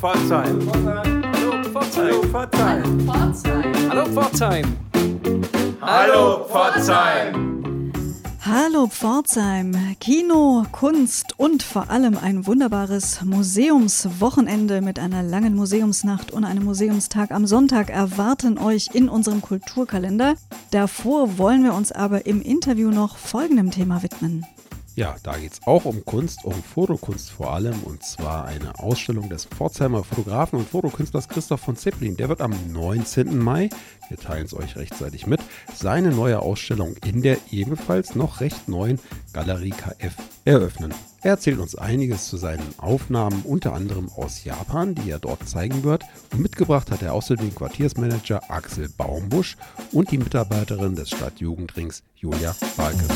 Pforzheim. Hallo Pforzheim. Hallo Pforzheim. Hallo Pforzheim. Hallo Pforzheim. Kino, Kunst und vor allem ein wunderbares Museumswochenende mit einer langen Museumsnacht und einem Museumstag am Sonntag erwarten euch in unserem Kulturkalender. Davor wollen wir uns aber im Interview noch folgendem Thema widmen. Ja, da geht es auch um Kunst, um Fotokunst vor allem. Und zwar eine Ausstellung des Pforzheimer Fotografen und Fotokünstlers Christoph von Zeppelin. Der wird am 19. Mai, wir teilen es euch rechtzeitig mit, seine neue Ausstellung in der ebenfalls noch recht neuen Galerie KF eröffnen. Er erzählt uns einiges zu seinen Aufnahmen, unter anderem aus Japan, die er dort zeigen wird. Und mitgebracht hat er außerdem den Quartiersmanager Axel Baumbusch und die Mitarbeiterin des Stadtjugendrings Julia Balke.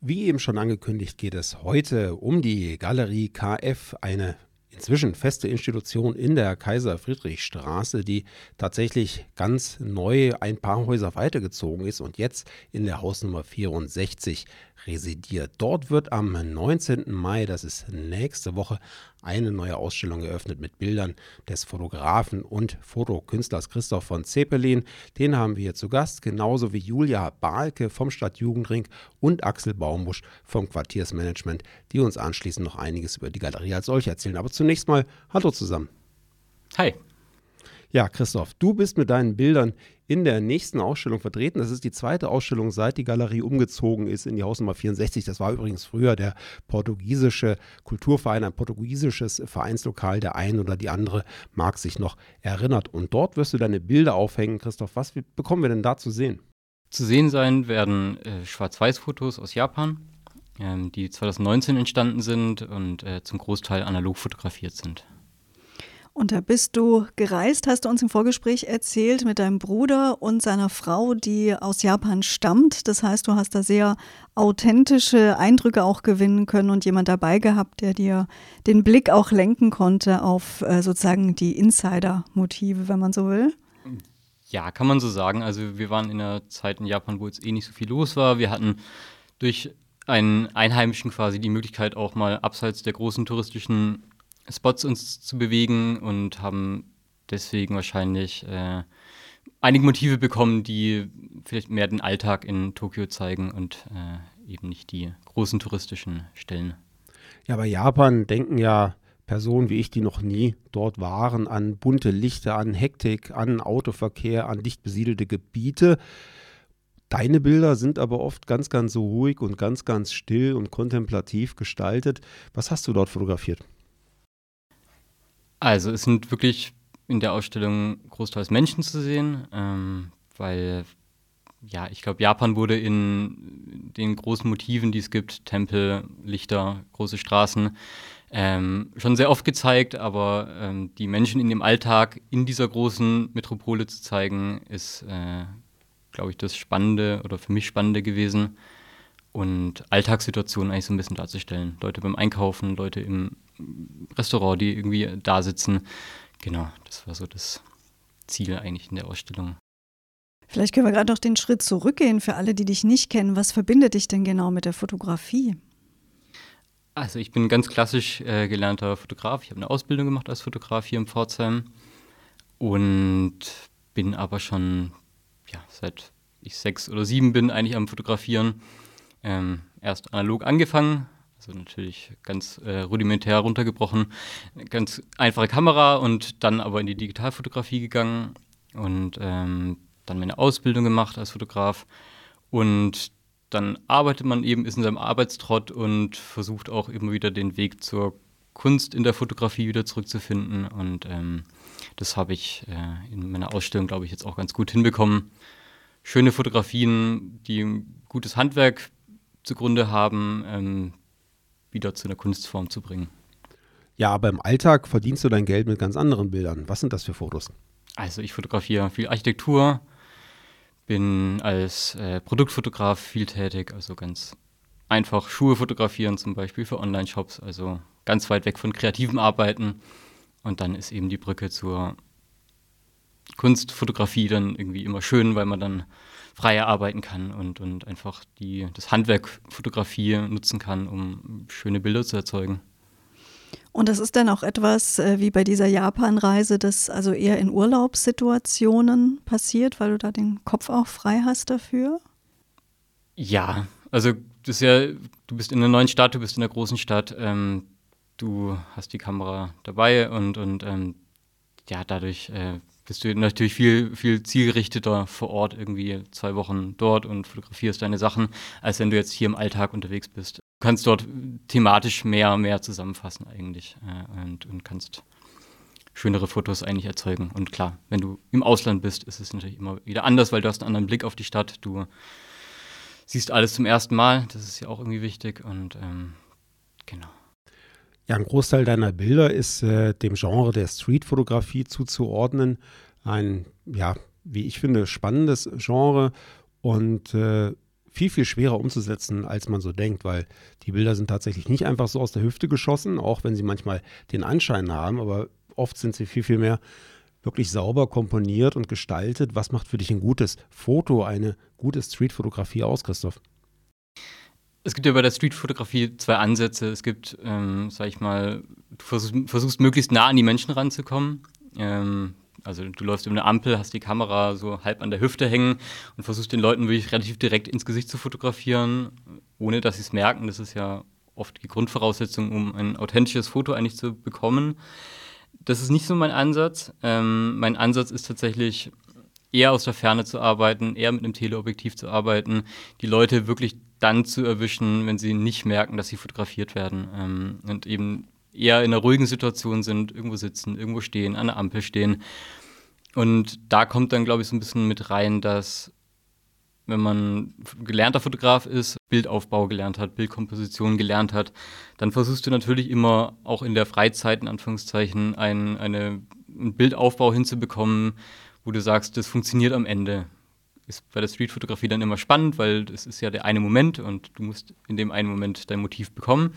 Wie eben schon angekündigt, geht es heute um die Galerie KF, eine inzwischen feste Institution in der Kaiser-Friedrich-Straße, die tatsächlich ganz neu ein paar Häuser weitergezogen ist und jetzt in der Hausnummer 64 residiert. Dort wird am 19. Mai, das ist nächste Woche, eine neue Ausstellung eröffnet mit Bildern des Fotografen und Fotokünstlers Christoph von Zeppelin. Den haben wir hier zu Gast, genauso wie Julia Bahlke vom Stadtjugendring und Axel Baumbusch vom Quartiersmanagement, die uns anschließend noch einiges über die Galerie als solche erzählen. Aber zunächst mal Hallo zusammen. Hi. Ja, Christoph, du bist mit deinen Bildern in der nächsten Ausstellung vertreten. Das ist die zweite Ausstellung, seit die Galerie umgezogen ist in die Hausnummer 64. Das war übrigens früher der portugiesische Kulturverein, ein portugiesisches Vereinslokal. Der ein oder die andere mag sich noch erinnert. Und dort wirst du deine Bilder aufhängen. Christoph, was bekommen wir denn da zu sehen? Zu sehen sein werden äh, Schwarz-Weiß-Fotos aus Japan, ähm, die 2019 entstanden sind und äh, zum Großteil analog fotografiert sind. Und da bist du gereist, hast du uns im Vorgespräch erzählt, mit deinem Bruder und seiner Frau, die aus Japan stammt. Das heißt, du hast da sehr authentische Eindrücke auch gewinnen können und jemand dabei gehabt, der dir den Blick auch lenken konnte auf äh, sozusagen die Insider-Motive, wenn man so will. Ja, kann man so sagen. Also wir waren in einer Zeit in Japan, wo jetzt eh nicht so viel los war. Wir hatten durch einen Einheimischen quasi die Möglichkeit, auch mal abseits der großen touristischen Spots uns zu bewegen und haben deswegen wahrscheinlich äh, einige Motive bekommen, die vielleicht mehr den Alltag in Tokio zeigen und äh, eben nicht die großen touristischen Stellen. Ja, bei Japan denken ja Personen wie ich, die noch nie dort waren, an bunte Lichter, an Hektik, an Autoverkehr, an dicht besiedelte Gebiete. Deine Bilder sind aber oft ganz, ganz so ruhig und ganz, ganz still und kontemplativ gestaltet. Was hast du dort fotografiert? Also es sind wirklich in der Ausstellung großteils Menschen zu sehen, ähm, weil ja, ich glaube, Japan wurde in den großen Motiven, die es gibt, Tempel, Lichter, große Straßen, ähm, schon sehr oft gezeigt, aber ähm, die Menschen in dem Alltag in dieser großen Metropole zu zeigen, ist, äh, glaube ich, das Spannende oder für mich Spannende gewesen. Und Alltagssituationen eigentlich so ein bisschen darzustellen. Leute beim Einkaufen, Leute im Restaurant, die irgendwie da sitzen. Genau, das war so das Ziel eigentlich in der Ausstellung. Vielleicht können wir gerade noch den Schritt zurückgehen für alle, die dich nicht kennen. Was verbindet dich denn genau mit der Fotografie? Also ich bin ganz klassisch äh, gelernter Fotograf. Ich habe eine Ausbildung gemacht als Fotograf hier in Pforzheim und bin aber schon ja, seit ich sechs oder sieben bin eigentlich am Fotografieren. Ähm, erst analog angefangen, also natürlich ganz äh, rudimentär runtergebrochen. Ganz einfache Kamera und dann aber in die Digitalfotografie gegangen und ähm, dann meine Ausbildung gemacht als Fotograf. Und dann arbeitet man eben, ist in seinem Arbeitstrott und versucht auch immer wieder den Weg zur Kunst in der Fotografie wieder zurückzufinden. Und ähm, das habe ich äh, in meiner Ausstellung, glaube ich, jetzt auch ganz gut hinbekommen. Schöne Fotografien, die gutes Handwerk zugrunde haben, ähm, wieder zu einer Kunstform zu bringen. Ja, aber im Alltag verdienst du dein Geld mit ganz anderen Bildern. Was sind das für Fotos? Also ich fotografiere viel Architektur, bin als äh, Produktfotograf viel tätig, also ganz einfach Schuhe fotografieren zum Beispiel für Online-Shops, also ganz weit weg von kreativem Arbeiten. Und dann ist eben die Brücke zur Kunstfotografie dann irgendwie immer schön, weil man dann freier arbeiten kann und, und einfach die, das Handwerk Fotografie nutzen kann, um schöne Bilder zu erzeugen. Und das ist dann auch etwas äh, wie bei dieser Japan-Reise, das also eher in Urlaubssituationen passiert, weil du da den Kopf auch frei hast dafür? Ja, also das ist ja, du bist in einer neuen Stadt, du bist in einer großen Stadt, ähm, du hast die Kamera dabei und, und ähm, ja, dadurch äh, bist du natürlich viel, viel zielgerichteter vor Ort, irgendwie zwei Wochen dort und fotografierst deine Sachen, als wenn du jetzt hier im Alltag unterwegs bist. Du kannst dort thematisch mehr, mehr zusammenfassen eigentlich äh, und, und kannst schönere Fotos eigentlich erzeugen. Und klar, wenn du im Ausland bist, ist es natürlich immer wieder anders, weil du hast einen anderen Blick auf die Stadt. Du siehst alles zum ersten Mal. Das ist ja auch irgendwie wichtig. Und ähm, genau. Ja, ein Großteil deiner Bilder ist äh, dem Genre der Streetfotografie zuzuordnen. Ein, ja, wie ich finde, spannendes Genre und äh, viel, viel schwerer umzusetzen, als man so denkt, weil die Bilder sind tatsächlich nicht einfach so aus der Hüfte geschossen, auch wenn sie manchmal den Anschein haben, aber oft sind sie viel, viel mehr wirklich sauber komponiert und gestaltet. Was macht für dich ein gutes Foto, eine gute Streetfotografie aus, Christoph? Es gibt ja bei der Streetfotografie zwei Ansätze. Es gibt, ähm, sag ich mal, du versuchst, versuchst, möglichst nah an die Menschen ranzukommen. Ähm, also du läufst über eine Ampel, hast die Kamera so halb an der Hüfte hängen und versuchst den Leuten wirklich relativ direkt ins Gesicht zu fotografieren, ohne dass sie es merken. Das ist ja oft die Grundvoraussetzung, um ein authentisches Foto eigentlich zu bekommen. Das ist nicht so mein Ansatz. Ähm, mein Ansatz ist tatsächlich eher aus der Ferne zu arbeiten, eher mit einem Teleobjektiv zu arbeiten, die Leute wirklich dann zu erwischen, wenn sie nicht merken, dass sie fotografiert werden ähm, und eben eher in einer ruhigen Situation sind, irgendwo sitzen, irgendwo stehen, an der Ampel stehen. Und da kommt dann, glaube ich, so ein bisschen mit rein, dass wenn man gelernter Fotograf ist, Bildaufbau gelernt hat, Bildkomposition gelernt hat, dann versuchst du natürlich immer auch in der Freizeit, in Anführungszeichen, ein, eine, einen Bildaufbau hinzubekommen, wo du sagst, das funktioniert am Ende ist bei der Streetfotografie dann immer spannend, weil das ist ja der eine Moment und du musst in dem einen Moment dein Motiv bekommen.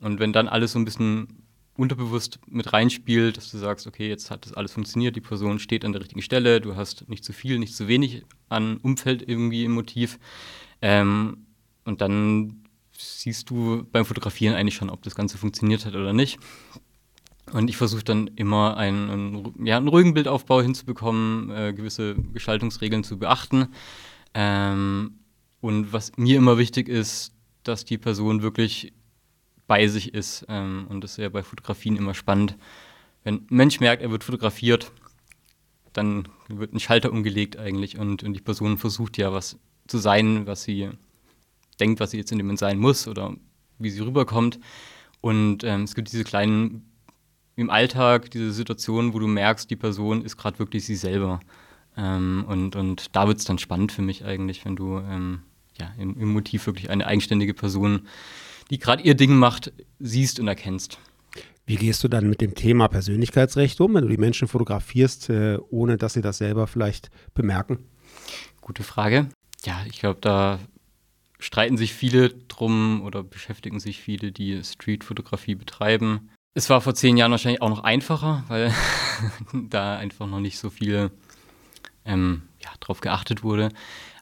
Und wenn dann alles so ein bisschen unterbewusst mit reinspielt, dass du sagst, okay, jetzt hat das alles funktioniert, die Person steht an der richtigen Stelle, du hast nicht zu viel, nicht zu wenig an Umfeld irgendwie im Motiv. Ähm, und dann siehst du beim Fotografieren eigentlich schon, ob das Ganze funktioniert hat oder nicht. Und ich versuche dann immer einen, einen, ja, einen, ruhigen Bildaufbau hinzubekommen, äh, gewisse Gestaltungsregeln zu beachten. Ähm, und was mir immer wichtig ist, dass die Person wirklich bei sich ist. Ähm, und das ist ja bei Fotografien immer spannend. Wenn ein Mensch merkt, er wird fotografiert, dann wird ein Schalter umgelegt eigentlich und, und die Person versucht ja was zu sein, was sie denkt, was sie jetzt in dem Moment sein muss oder wie sie rüberkommt. Und ähm, es gibt diese kleinen im Alltag diese Situation, wo du merkst, die Person ist gerade wirklich sie selber. Ähm, und, und da wird es dann spannend für mich eigentlich, wenn du ähm, ja, im, im, Motiv wirklich eine eigenständige Person, die gerade ihr Ding macht, siehst und erkennst. Wie gehst du dann mit dem Thema Persönlichkeitsrecht um, wenn du die Menschen fotografierst, äh, ohne dass sie das selber vielleicht bemerken? Gute Frage. Ja, ich glaube, da streiten sich viele drum oder beschäftigen sich viele, die Streetfotografie betreiben. Es war vor zehn Jahren wahrscheinlich auch noch einfacher, weil da einfach noch nicht so viel ähm, ja, drauf geachtet wurde.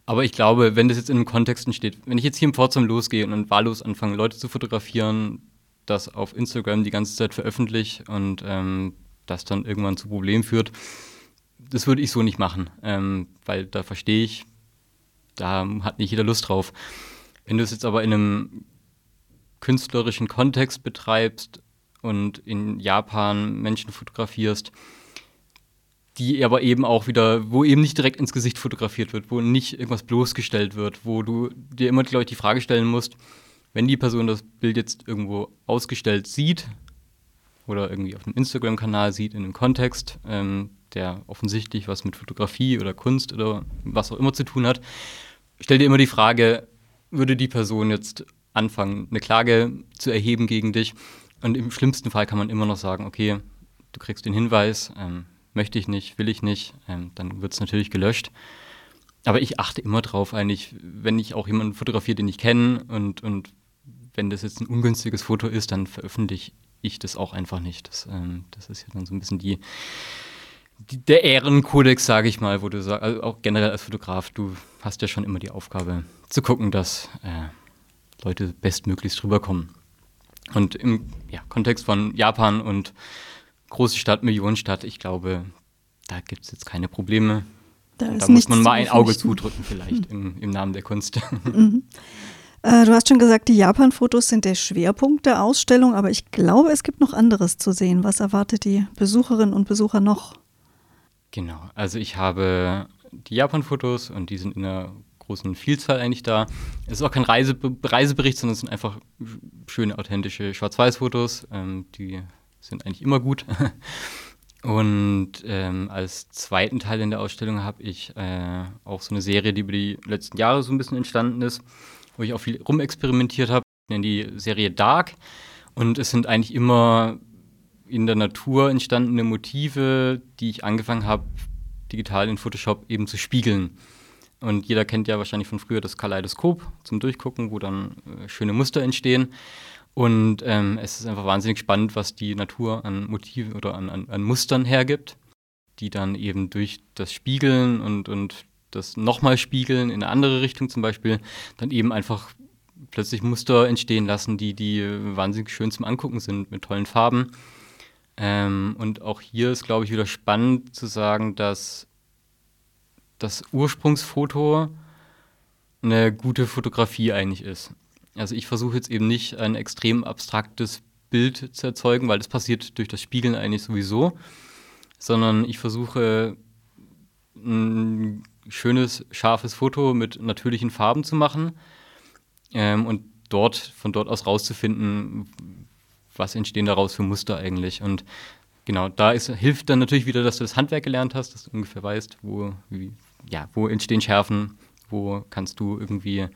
Aber ich glaube, wenn das jetzt in einem Kontext entsteht, wenn ich jetzt hier im Pforzheim losgehe und wahllos anfange, Leute zu fotografieren, das auf Instagram die ganze Zeit veröffentliche und ähm, das dann irgendwann zu Problemen führt, das würde ich so nicht machen, ähm, weil da verstehe ich, da hat nicht jeder Lust drauf. Wenn du es jetzt aber in einem künstlerischen Kontext betreibst und in Japan Menschen fotografierst, die aber eben auch wieder, wo eben nicht direkt ins Gesicht fotografiert wird, wo nicht irgendwas bloßgestellt wird, wo du dir immer die Leute die Frage stellen musst, wenn die Person das Bild jetzt irgendwo ausgestellt sieht oder irgendwie auf einem Instagram-Kanal sieht in einem Kontext, ähm, der offensichtlich was mit Fotografie oder Kunst oder was auch immer zu tun hat, stell dir immer die Frage, würde die Person jetzt anfangen, eine Klage zu erheben gegen dich und im schlimmsten Fall kann man immer noch sagen, okay, du kriegst den Hinweis, ähm, möchte ich nicht, will ich nicht, ähm, dann wird es natürlich gelöscht. Aber ich achte immer drauf, eigentlich, wenn ich auch jemanden fotografiere, den ich kenne und, und wenn das jetzt ein ungünstiges Foto ist, dann veröffentliche ich das auch einfach nicht. Das, ähm, das ist ja dann so ein bisschen die, die, der Ehrenkodex, sage ich mal, wo du sagst, also auch generell als Fotograf, du hast ja schon immer die Aufgabe zu gucken, dass äh, Leute bestmöglichst rüberkommen. Und im ja, Kontext von Japan und große Stadt, Millionenstadt, ich glaube, da gibt es jetzt keine Probleme. Da, da muss man mal ein Auge zudrücken, vielleicht im, im, Namen der Kunst. Mhm. Äh, du hast schon gesagt, die Japan-Fotos sind der Schwerpunkt der Ausstellung, aber ich glaube, es gibt noch anderes zu sehen. Was erwartet die Besucherinnen und Besucher noch? Genau, also ich habe die Japan-Fotos und die sind in einer großen Vielzahl eigentlich da. Es ist auch kein Reise Reisebericht, sondern es sind einfach schöne, authentische Schwarz-Weiß-Fotos. Ähm, die sind eigentlich immer gut. Und ähm, als zweiten Teil in der Ausstellung habe ich äh, auch so eine Serie, die über die letzten Jahre so ein bisschen entstanden ist, wo ich auch viel rumexperimentiert habe. Ich nenne die Serie Dark. Und es sind eigentlich immer in der Natur entstandene Motive, die ich angefangen habe, digital in Photoshop eben zu spiegeln. Und jeder kennt ja wahrscheinlich von früher das Kaleidoskop zum Durchgucken, wo dann äh, schöne Muster entstehen. Und ähm, es ist einfach wahnsinnig spannend, was die Natur an Motiven oder an, an, an, Mustern hergibt, die dann eben durch das Spiegeln und, und das nochmal Spiegeln in eine andere Richtung zum Beispiel, dann eben einfach plötzlich Muster entstehen lassen, die, die wahnsinnig schön zum Angucken sind, mit tollen Farben. Ähm, und auch hier ist, glaube ich, wieder spannend zu sagen, dass das Ursprungsfoto eine gute Fotografie eigentlich ist. Also ich versuche jetzt eben nicht ein extrem abstraktes Bild zu erzeugen, weil das passiert durch das Spiegeln eigentlich sowieso, sondern ich versuche ein schönes, scharfes Foto mit natürlichen Farben zu machen ähm, und dort, von dort aus rauszufinden, was entstehen daraus für Muster eigentlich. Und genau, da ist, hilft dann natürlich wieder, dass du das Handwerk gelernt hast, dass du ungefähr weißt, wo, wie, ja, wo entstehen Schärfen, wo kannst du irgendwie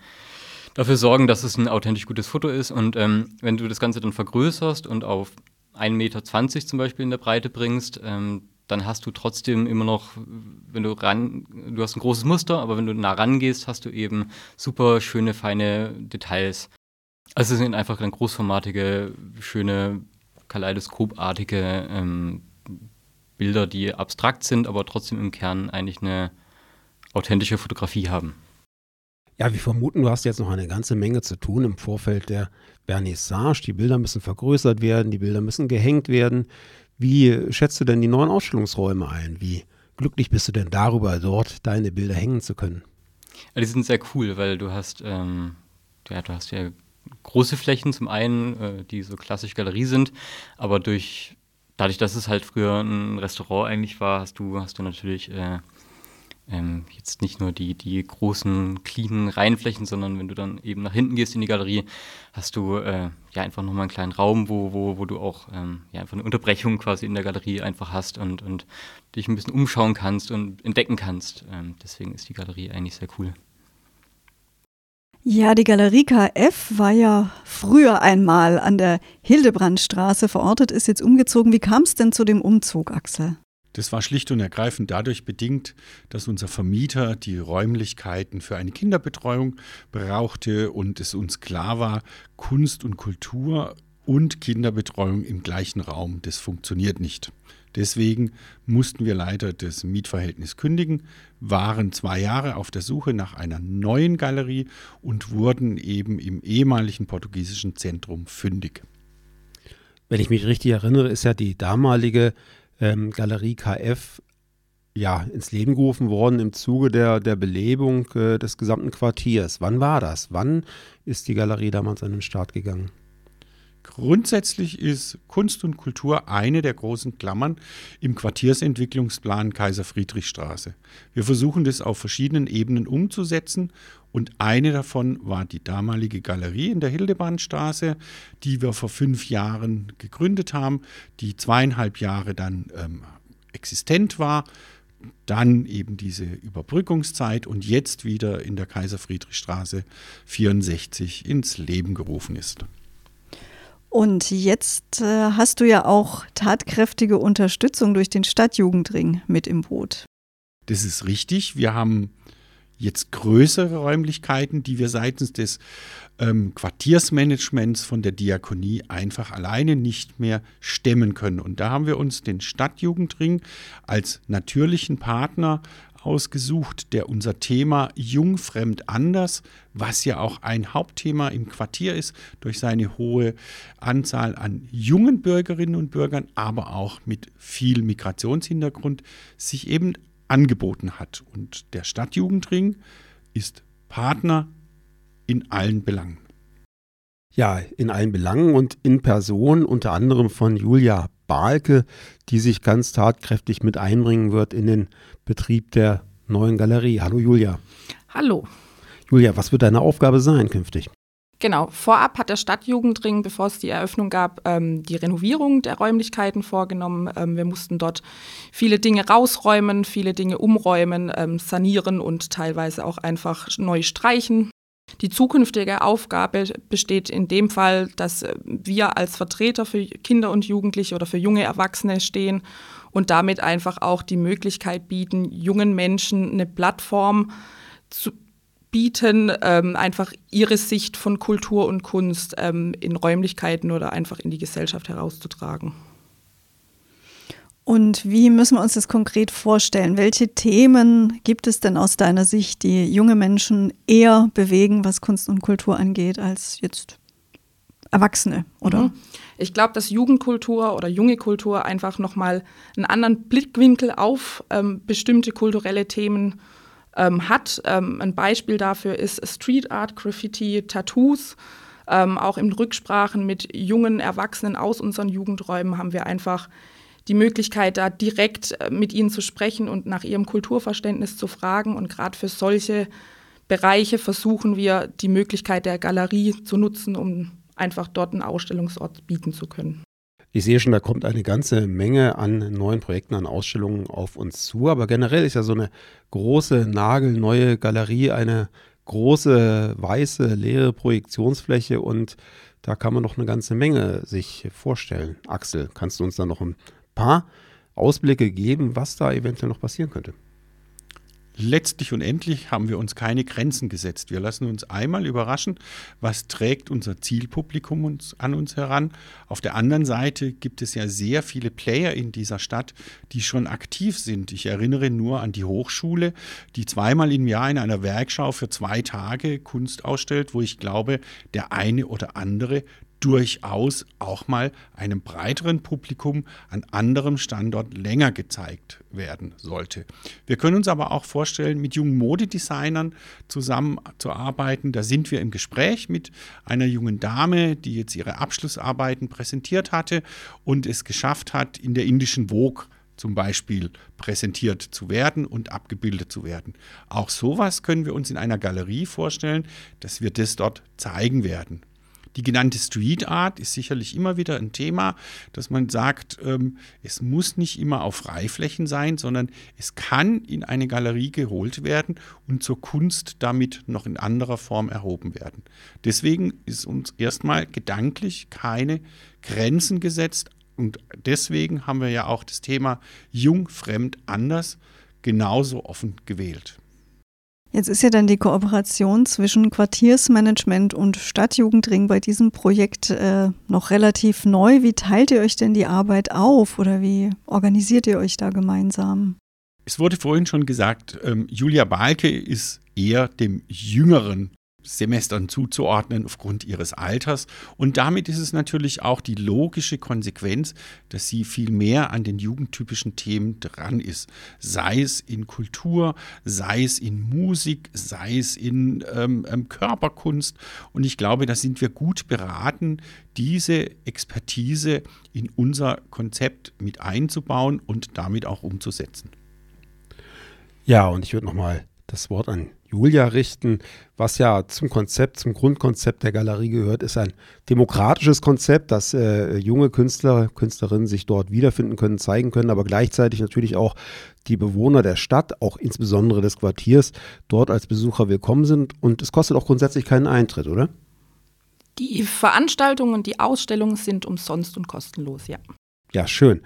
dafür sorgen, dass es ein authentisch gutes Foto ist. Und ähm, wenn du das Ganze dann vergrößerst und auf 1,20 Meter zum Beispiel in der Breite bringst, ähm, dann hast du trotzdem immer noch, wenn du ran, du hast ein großes Muster, aber wenn du nah rangehst, hast du eben super schöne, feine Details. Also es sind einfach dann großformatige, schöne, kaleidoskopartige ähm, Bilder, die abstrakt sind, aber trotzdem im Kern eigentlich eine authentische Fotografie haben. Ja, wir vermuten, du hast jetzt noch eine ganze Menge zu tun im Vorfeld der Vernissage. Die Bilder müssen vergrößert werden, die Bilder müssen gehängt werden. Wie schätzt du denn die neuen Ausstellungsräume ein? Wie glücklich bist du denn darüber, dort deine Bilder hängen zu können? Ja, die sind sehr cool, weil du hast, ähm, ja, du hast ja große Flächen zum einen, äh, die so klassisch Galerie sind, aber durch dadurch, dass es halt früher ein Restaurant eigentlich war, hast du, hast du natürlich äh, ähm, jetzt nicht nur die, die großen, cleanen Reihenflächen, sondern wenn du dann eben nach hinten gehst in die Galerie, hast du äh, ja einfach nochmal einen kleinen Raum, wo, wo, wo du auch ähm, ja, einfach eine Unterbrechung quasi in der Galerie einfach hast und, und dich ein bisschen umschauen kannst und entdecken kannst. Ähm, deswegen ist die Galerie eigentlich sehr cool. Ja, die Galerie KF war ja früher einmal an der Hildebrandstraße verortet, ist jetzt umgezogen. Wie kam es denn zu dem Umzug, Axel? Das war schlicht und ergreifend dadurch bedingt, dass unser Vermieter die Räumlichkeiten für eine Kinderbetreuung brauchte und es uns klar war, Kunst und Kultur und Kinderbetreuung im gleichen Raum, das funktioniert nicht. Deswegen mussten wir leider das Mietverhältnis kündigen, waren zwei Jahre auf der Suche nach einer neuen Galerie und wurden eben im ehemaligen portugiesischen Zentrum fündig. Wenn ich mich richtig erinnere, ist ja die damalige ähm, Galerie KF ja, ins Leben gerufen worden im Zuge der, der Belebung äh, des gesamten Quartiers. Wann war das? Wann ist die Galerie damals an den Start gegangen? Grundsätzlich ist Kunst und Kultur eine der großen Klammern im Quartiersentwicklungsplan Kaiser Friedrichstraße. Wir versuchen das auf verschiedenen Ebenen umzusetzen und eine davon war die damalige Galerie in der Hildebrandstraße, die wir vor fünf Jahren gegründet haben, die zweieinhalb Jahre dann ähm, existent war dann eben diese Überbrückungszeit und jetzt wieder in der Kaiser Friedrichstraße 64 ins Leben gerufen ist. Und jetzt äh, hast du ja auch tatkräftige Unterstützung durch den Stadtjugendring mit im Boot. Das ist richtig. Wir haben jetzt größere Räumlichkeiten, die wir seitens des ähm, Quartiersmanagements von der Diakonie einfach alleine nicht mehr stemmen können. Und da haben wir uns den Stadtjugendring als natürlichen Partner ausgesucht, der unser Thema Jung, Fremd, Anders, was ja auch ein Hauptthema im Quartier ist, durch seine hohe Anzahl an jungen Bürgerinnen und Bürgern, aber auch mit viel Migrationshintergrund, sich eben angeboten hat. Und der Stadtjugendring ist Partner in allen Belangen. Ja, in allen Belangen und in Person, unter anderem von Julia Balke, die sich ganz tatkräftig mit einbringen wird in den Betrieb der neuen Galerie. Hallo Julia. Hallo. Julia, was wird deine Aufgabe sein künftig? Genau, vorab hat der Stadtjugendring, bevor es die Eröffnung gab, ähm, die Renovierung der Räumlichkeiten vorgenommen. Ähm, wir mussten dort viele Dinge rausräumen, viele Dinge umräumen, ähm, sanieren und teilweise auch einfach neu streichen. Die zukünftige Aufgabe besteht in dem Fall, dass wir als Vertreter für Kinder und Jugendliche oder für junge Erwachsene stehen und damit einfach auch die Möglichkeit bieten, jungen Menschen eine Plattform zu bieten, ähm, einfach ihre Sicht von Kultur und Kunst ähm, in Räumlichkeiten oder einfach in die Gesellschaft herauszutragen. Und wie müssen wir uns das konkret vorstellen? Welche Themen gibt es denn aus deiner Sicht, die junge Menschen eher bewegen, was Kunst und Kultur angeht, als jetzt Erwachsene, oder? Mhm. Ich glaube, dass Jugendkultur oder junge Kultur einfach nochmal einen anderen Blickwinkel auf ähm, bestimmte kulturelle Themen ähm, hat. Ähm, ein Beispiel dafür ist Street Art, Graffiti, Tattoos. Ähm, auch in Rücksprachen mit jungen Erwachsenen aus unseren Jugendräumen haben wir einfach die Möglichkeit, da direkt äh, mit ihnen zu sprechen und nach ihrem Kulturverständnis zu fragen. Und gerade für solche Bereiche versuchen wir, die Möglichkeit der Galerie zu nutzen, um einfach dort einen Ausstellungsort bieten zu können. Ich sehe schon, da kommt eine ganze Menge an neuen Projekten, an Ausstellungen auf uns zu. Aber generell ist ja so eine große, nagelneue Galerie eine große, weiße, leere Projektionsfläche und da kann man noch eine ganze Menge sich vorstellen. Axel, kannst du uns da noch ein paar Ausblicke geben, was da eventuell noch passieren könnte? Letztlich und endlich haben wir uns keine Grenzen gesetzt. Wir lassen uns einmal überraschen, was trägt unser Zielpublikum uns, an uns heran. Auf der anderen Seite gibt es ja sehr viele Player in dieser Stadt, die schon aktiv sind. Ich erinnere nur an die Hochschule, die zweimal im Jahr in einer Werkschau für zwei Tage Kunst ausstellt, wo ich glaube, der eine oder andere durchaus auch mal einem breiteren Publikum an anderem Standort länger gezeigt werden sollte. Wir können uns aber auch vorstellen, mit jungen Modedesignern zusammenzuarbeiten. Da sind wir im Gespräch mit einer jungen Dame, die jetzt ihre Abschlussarbeiten präsentiert hatte und es geschafft hat, in der indischen Vogue zum Beispiel präsentiert zu werden und abgebildet zu werden. Auch sowas können wir uns in einer Galerie vorstellen, dass wir das dort zeigen werden. Die genannte Street Art ist sicherlich immer wieder ein Thema, dass man sagt, ähm, es muss nicht immer auf Freiflächen sein, sondern es kann in eine Galerie geholt werden und zur Kunst damit noch in anderer Form erhoben werden. Deswegen ist uns erstmal gedanklich keine Grenzen gesetzt und deswegen haben wir ja auch das Thema jung, fremd, anders genauso offen gewählt. Jetzt ist ja dann die Kooperation zwischen Quartiersmanagement und Stadtjugendring bei diesem Projekt äh, noch relativ neu. Wie teilt ihr euch denn die Arbeit auf oder wie organisiert ihr euch da gemeinsam? Es wurde vorhin schon gesagt, ähm, Julia Balke ist eher dem jüngeren Semestern zuzuordnen aufgrund ihres Alters. Und damit ist es natürlich auch die logische Konsequenz, dass sie viel mehr an den jugendtypischen Themen dran ist. Sei es in Kultur, sei es in Musik, sei es in ähm, ähm Körperkunst. Und ich glaube, da sind wir gut beraten, diese Expertise in unser Konzept mit einzubauen und damit auch umzusetzen. Ja, und ich würde nochmal das Wort an Julia richten. Was ja zum Konzept, zum Grundkonzept der Galerie gehört, ist ein demokratisches Konzept, dass äh, junge Künstler, Künstlerinnen sich dort wiederfinden können, zeigen können, aber gleichzeitig natürlich auch die Bewohner der Stadt, auch insbesondere des Quartiers, dort als Besucher willkommen sind. Und es kostet auch grundsätzlich keinen Eintritt, oder? Die Veranstaltungen und die Ausstellungen sind umsonst und kostenlos, ja. Ja, schön.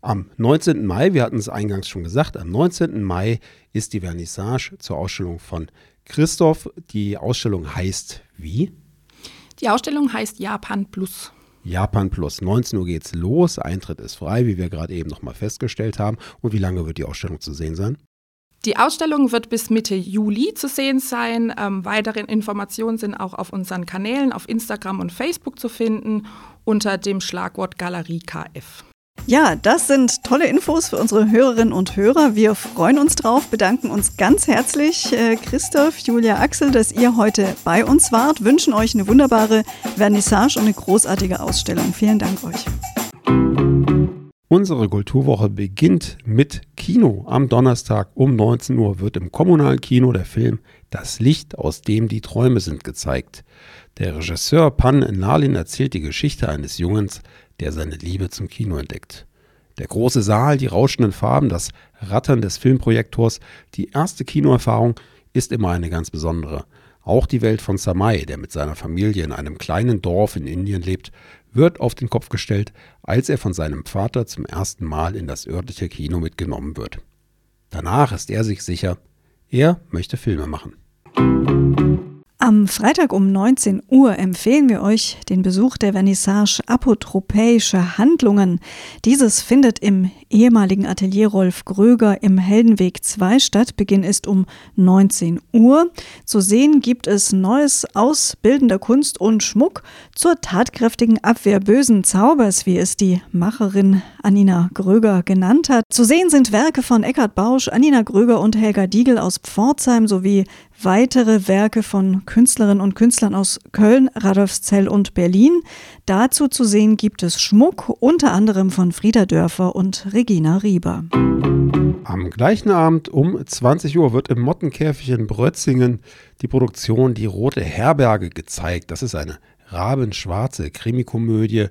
Am 19. Mai, wir hatten es eingangs schon gesagt, am 19. Mai ist die Vernissage zur Ausstellung von Christoph. Die Ausstellung heißt wie? Die Ausstellung heißt Japan Plus. Japan Plus. 19 Uhr geht's los. Eintritt ist frei, wie wir gerade eben nochmal festgestellt haben. Und wie lange wird die Ausstellung zu sehen sein? Die Ausstellung wird bis Mitte Juli zu sehen sein. Ähm, weitere Informationen sind auch auf unseren Kanälen auf Instagram und Facebook zu finden unter dem Schlagwort Galerie KF. Ja, das sind tolle Infos für unsere Hörerinnen und Hörer. Wir freuen uns drauf, bedanken uns ganz herzlich, äh, Christoph, Julia, Axel, dass ihr heute bei uns wart, wünschen euch eine wunderbare Vernissage und eine großartige Ausstellung. Vielen Dank euch. Unsere Kulturwoche beginnt mit Kino. Am Donnerstag um 19 Uhr wird im kommunalen Kino der Film Das Licht, aus dem die Träume sind, gezeigt. Der Regisseur Pan Nalin erzählt die Geschichte eines Jungens, der seine Liebe zum Kino entdeckt. Der große Saal, die rauschenden Farben, das Rattern des Filmprojektors, die erste Kinoerfahrung ist immer eine ganz besondere. Auch die Welt von Samai, der mit seiner Familie in einem kleinen Dorf in Indien lebt, wird auf den Kopf gestellt, als er von seinem Vater zum ersten Mal in das örtliche Kino mitgenommen wird. Danach ist er sich sicher, er möchte Filme machen. Am Freitag um 19 Uhr empfehlen wir euch den Besuch der Vernissage Apotropäische Handlungen. Dieses findet im ehemaligen Atelier Rolf Gröger im Heldenweg 2 statt. Beginn ist um 19 Uhr. Zu sehen gibt es Neues aus bildender Kunst und Schmuck zur tatkräftigen Abwehr bösen Zaubers, wie es die Macherin Anina Gröger genannt hat. Zu sehen sind Werke von Eckhard Bausch, Anina Gröger und Helga Diegel aus Pforzheim sowie weitere Werke von Künstlerinnen und Künstlern aus Köln, Radolfszell und Berlin. Dazu zu sehen gibt es Schmuck, unter anderem von Frieda Dörfer und Regina Rieber. Am gleichen Abend um 20 Uhr wird im Mottenkäfig in Brötzingen die Produktion Die Rote Herberge gezeigt. Das ist eine rabenschwarze Krimikomödie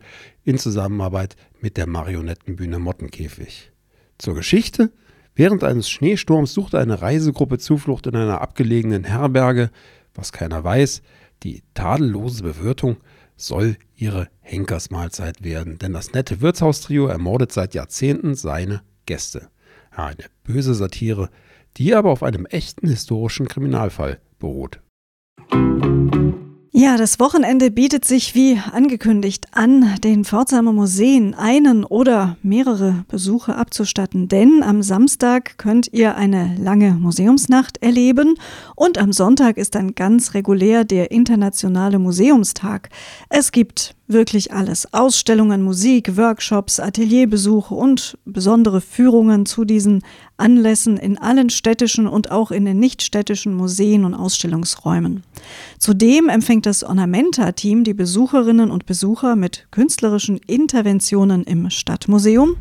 in Zusammenarbeit mit der Marionettenbühne Mottenkäfig. Zur Geschichte Während eines Schneesturms suchte eine Reisegruppe Zuflucht in einer abgelegenen Herberge. Was keiner weiß, die tadellose Bewirtung soll ihre Henkersmahlzeit werden, denn das nette Wirtshaustrio ermordet seit Jahrzehnten seine Gäste. Eine böse Satire, die aber auf einem echten historischen Kriminalfall beruht. Ja, das Wochenende bietet sich wie angekündigt an, den Pforzheimer Museen einen oder mehrere Besuche abzustatten, denn am Samstag könnt ihr eine lange Museumsnacht erleben und am Sonntag ist dann ganz regulär der Internationale Museumstag. Es gibt wirklich alles. Ausstellungen, Musik, Workshops, Atelierbesuche und besondere Führungen zu diesen Anlässen in allen städtischen und auch in den nichtstädtischen Museen und Ausstellungsräumen. Zudem empfängt das Ornamenta-Team die Besucherinnen und Besucher mit künstlerischen Interventionen im Stadtmuseum.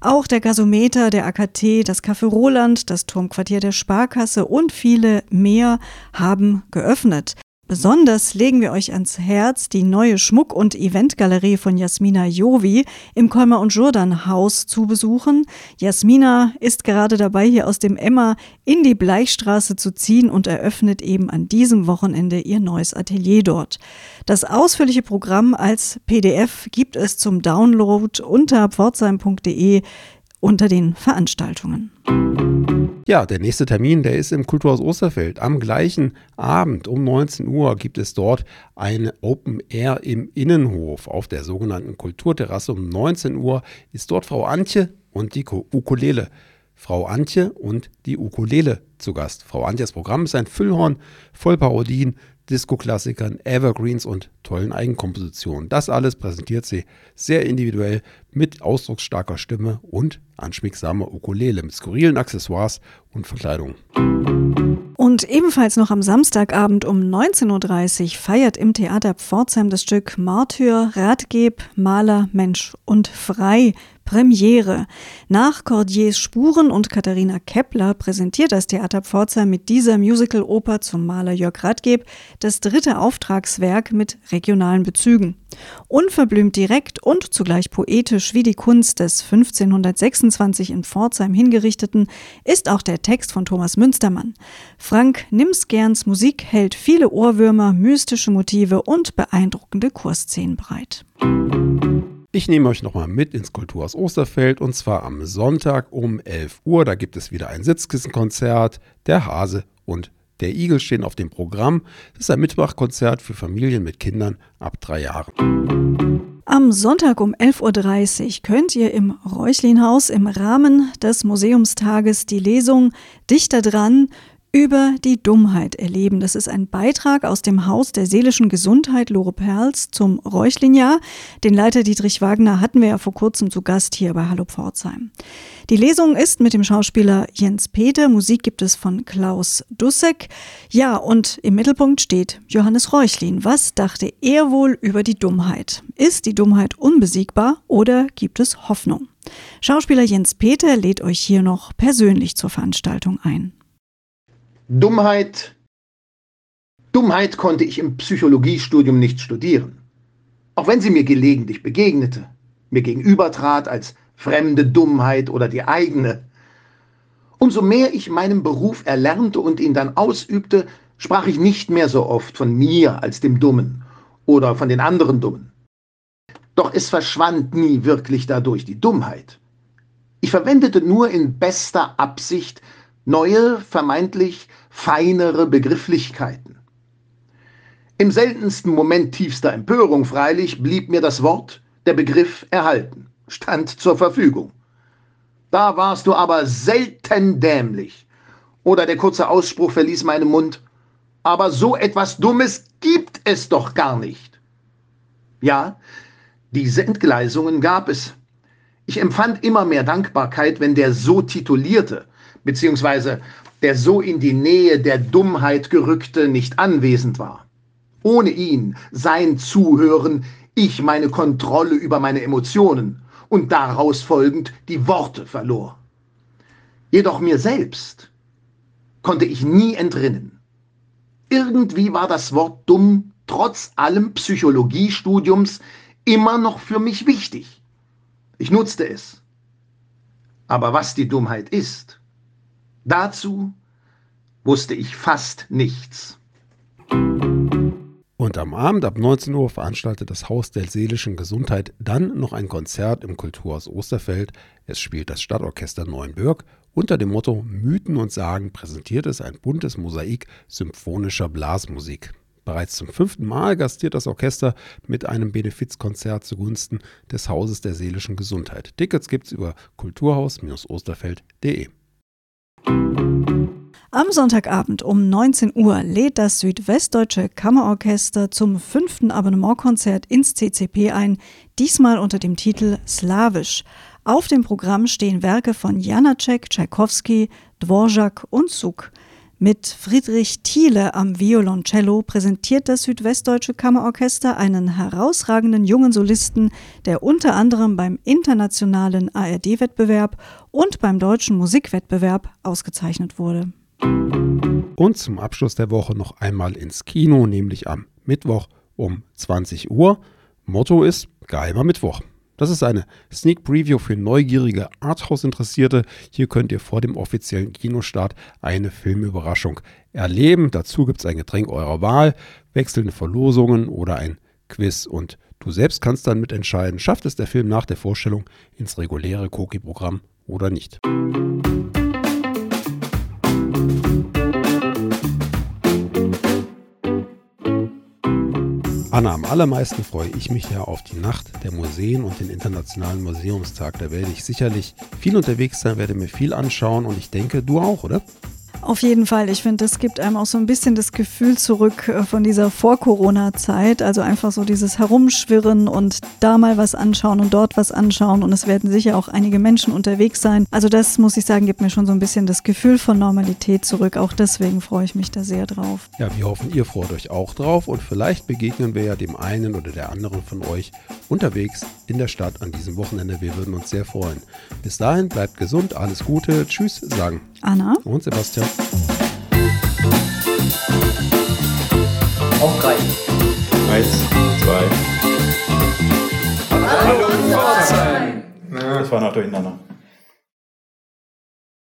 Auch der Gasometer, der AKT, das Café Roland, das Turmquartier der Sparkasse und viele mehr haben geöffnet. Besonders legen wir euch ans Herz die neue Schmuck- und Eventgalerie von Jasmina Jovi im Kolmer und Jordan Haus zu besuchen. Jasmina ist gerade dabei, hier aus dem Emma in die Bleichstraße zu ziehen und eröffnet eben an diesem Wochenende ihr neues Atelier dort. Das ausführliche Programm als PDF gibt es zum Download unter pforzheim.de unter den Veranstaltungen. Ja, der nächste Termin, der ist im Kulturhaus Osterfeld. Am gleichen Abend um 19 Uhr gibt es dort eine Open Air im Innenhof auf der sogenannten Kulturterrasse. Um 19 Uhr ist dort Frau Antje und die Ukulele. Frau Antje und die Ukulele zu Gast. Frau Antjes Programm ist ein Füllhorn voll Parodien, Disco-Klassikern, Evergreens und tollen Eigenkompositionen. Das alles präsentiert sie sehr individuell mit ausdrucksstarker Stimme und anschmiegsamer Ukulele mit skurrilen Accessoires und Verkleidung. Und ebenfalls noch am Samstagabend um 19.30 Uhr feiert im Theater Pforzheim das Stück Martyr, Ratgeb, Maler, Mensch und Frei Premiere. Nach Cordiers Spuren und Katharina Kepler präsentiert das Theater Pforzheim mit dieser Musical-Oper zum Maler Jörg Radgeb das dritte Auftragswerk mit regionalen Bezügen. Unverblümt direkt und zugleich poetisch wie die Kunst des 1526 in Pforzheim hingerichteten ist auch der Text von Thomas Münstermann. Frank Nimsgerns Musik hält viele Ohrwürmer, mystische Motive und beeindruckende Kursszenen bereit. Ich nehme euch nochmal mit ins Kulturhaus Osterfeld und zwar am Sonntag um 11 Uhr. Da gibt es wieder ein Sitzkissenkonzert. Der Hase und der Igel stehen auf dem Programm. Das ist ein Mitmachkonzert für Familien mit Kindern ab drei Jahren. Am Sonntag um 11.30 Uhr könnt ihr im Räuchlinhaus im Rahmen des Museumstages die Lesung Dichter dran über die Dummheit erleben. Das ist ein Beitrag aus dem Haus der seelischen Gesundheit Lore Perls zum Räuchlinjahr. Den Leiter Dietrich Wagner hatten wir ja vor kurzem zu Gast hier bei Hallo Pforzheim. Die Lesung ist mit dem Schauspieler Jens Peter. Musik gibt es von Klaus Dussek. Ja, und im Mittelpunkt steht Johannes Räuchlin. Was dachte er wohl über die Dummheit? Ist die Dummheit unbesiegbar oder gibt es Hoffnung? Schauspieler Jens Peter lädt euch hier noch persönlich zur Veranstaltung ein. Dummheit. Dummheit konnte ich im Psychologiestudium nicht studieren. Auch wenn sie mir gelegentlich begegnete, mir gegenübertrat als fremde Dummheit oder die eigene. Umso mehr ich meinen Beruf erlernte und ihn dann ausübte, sprach ich nicht mehr so oft von mir als dem Dummen oder von den anderen Dummen. Doch es verschwand nie wirklich dadurch die Dummheit. Ich verwendete nur in bester Absicht neue, vermeintlich feinere Begrifflichkeiten. Im seltensten Moment tiefster Empörung freilich blieb mir das Wort, der Begriff erhalten, stand zur Verfügung. Da warst du aber selten dämlich. Oder der kurze Ausspruch verließ meinen Mund, aber so etwas Dummes gibt es doch gar nicht. Ja, diese Entgleisungen gab es. Ich empfand immer mehr Dankbarkeit, wenn der so titulierte, beziehungsweise der so in die Nähe der Dummheit gerückte, nicht anwesend war. Ohne ihn, sein Zuhören, ich meine Kontrolle über meine Emotionen und daraus folgend die Worte verlor. Jedoch mir selbst konnte ich nie entrinnen. Irgendwie war das Wort dumm trotz allem Psychologiestudiums immer noch für mich wichtig. Ich nutzte es. Aber was die Dummheit ist, Dazu wusste ich fast nichts. Und am Abend ab 19 Uhr veranstaltet das Haus der seelischen Gesundheit dann noch ein Konzert im Kulturhaus Osterfeld. Es spielt das Stadtorchester Neuenbürg. Unter dem Motto Mythen und Sagen präsentiert es ein buntes Mosaik symphonischer Blasmusik. Bereits zum fünften Mal gastiert das Orchester mit einem Benefizkonzert zugunsten des Hauses der seelischen Gesundheit. Tickets gibt's über kulturhaus-osterfeld.de. Am Sonntagabend um 19 Uhr lädt das Südwestdeutsche Kammerorchester zum fünften Abonnementkonzert ins CCP ein, diesmal unter dem Titel Slawisch. Auf dem Programm stehen Werke von Janacek, Tschaikowski, Dvorak und Suk. Mit Friedrich Thiele am Violoncello präsentiert das Südwestdeutsche Kammerorchester einen herausragenden jungen Solisten, der unter anderem beim internationalen ARD-Wettbewerb und beim deutschen Musikwettbewerb ausgezeichnet wurde. Und zum Abschluss der Woche noch einmal ins Kino, nämlich am Mittwoch um 20 Uhr. Motto ist Geheimer Mittwoch. Das ist eine Sneak Preview für neugierige Arthouse-Interessierte. Hier könnt ihr vor dem offiziellen Kinostart eine Filmüberraschung erleben. Dazu gibt es ein Getränk eurer Wahl, wechselnde Verlosungen oder ein Quiz und du selbst kannst dann mitentscheiden, schafft es der Film nach der Vorstellung ins reguläre Koki-Programm oder nicht. Anna, am allermeisten freue ich mich ja auf die Nacht der Museen und den Internationalen Museumstag. Da werde ich sicherlich viel unterwegs sein, werde mir viel anschauen und ich denke, du auch, oder? Auf jeden Fall. Ich finde, das gibt einem auch so ein bisschen das Gefühl zurück äh, von dieser Vor-Corona-Zeit. Also einfach so dieses Herumschwirren und da mal was anschauen und dort was anschauen. Und es werden sicher auch einige Menschen unterwegs sein. Also das muss ich sagen, gibt mir schon so ein bisschen das Gefühl von Normalität zurück. Auch deswegen freue ich mich da sehr drauf. Ja, wir hoffen, ihr freut euch auch drauf. Und vielleicht begegnen wir ja dem einen oder der anderen von euch unterwegs in der Stadt an diesem Wochenende. Wir würden uns sehr freuen. Bis dahin, bleibt gesund, alles Gute. Tschüss, sagen Anna und Sebastian. Auf drei. Eins, zwei. Hallo, Pforzheim. Das war noch durcheinander.